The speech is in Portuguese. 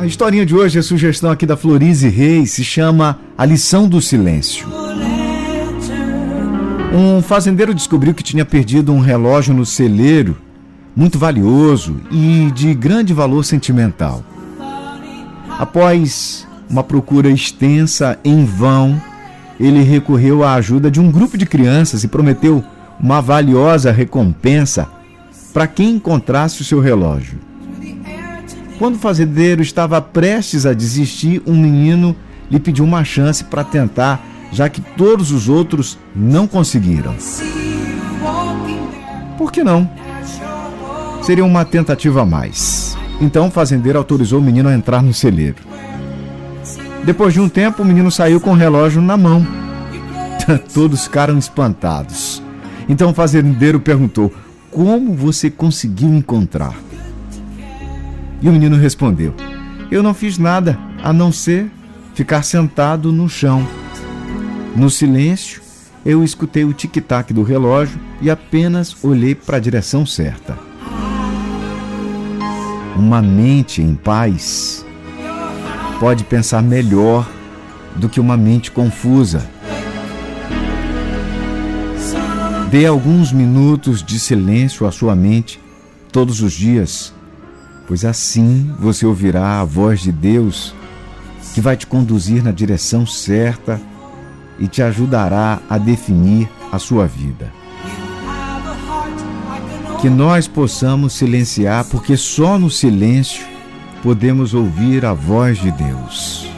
A historinha de hoje é sugestão aqui da Florize Reis, se chama A Lição do Silêncio. Um fazendeiro descobriu que tinha perdido um relógio no celeiro, muito valioso e de grande valor sentimental. Após uma procura extensa em vão, ele recorreu à ajuda de um grupo de crianças e prometeu uma valiosa recompensa para quem encontrasse o seu relógio. Quando o fazendeiro estava prestes a desistir, um menino lhe pediu uma chance para tentar, já que todos os outros não conseguiram. Por que não? Seria uma tentativa a mais. Então o fazendeiro autorizou o menino a entrar no celeiro. Depois de um tempo, o menino saiu com o relógio na mão. Todos ficaram espantados. Então o fazendeiro perguntou: Como você conseguiu encontrar? E o menino respondeu: Eu não fiz nada a não ser ficar sentado no chão. No silêncio, eu escutei o tic-tac do relógio e apenas olhei para a direção certa. Uma mente em paz pode pensar melhor do que uma mente confusa. Dê alguns minutos de silêncio à sua mente todos os dias, pois assim você ouvirá a voz de Deus que vai te conduzir na direção certa e te ajudará a definir a sua vida. Que nós possamos silenciar, porque só no silêncio podemos ouvir a voz de Deus.